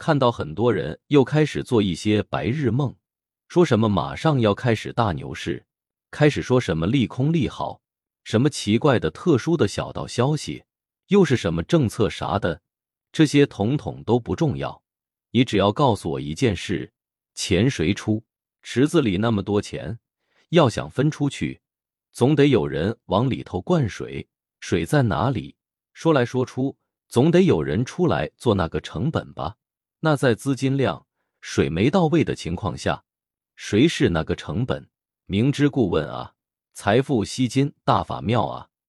看到很多人又开始做一些白日梦，说什么马上要开始大牛市，开始说什么利空利好，什么奇怪的特殊的小道消息，又是什么政策啥的，这些统统都不重要。你只要告诉我一件事：钱谁出？池子里那么多钱，要想分出去，总得有人往里头灌水。水在哪里？说来说出，总得有人出来做那个成本吧。那在资金量、水没到位的情况下，谁是那个成本？明知故问啊！财富吸金大法妙啊！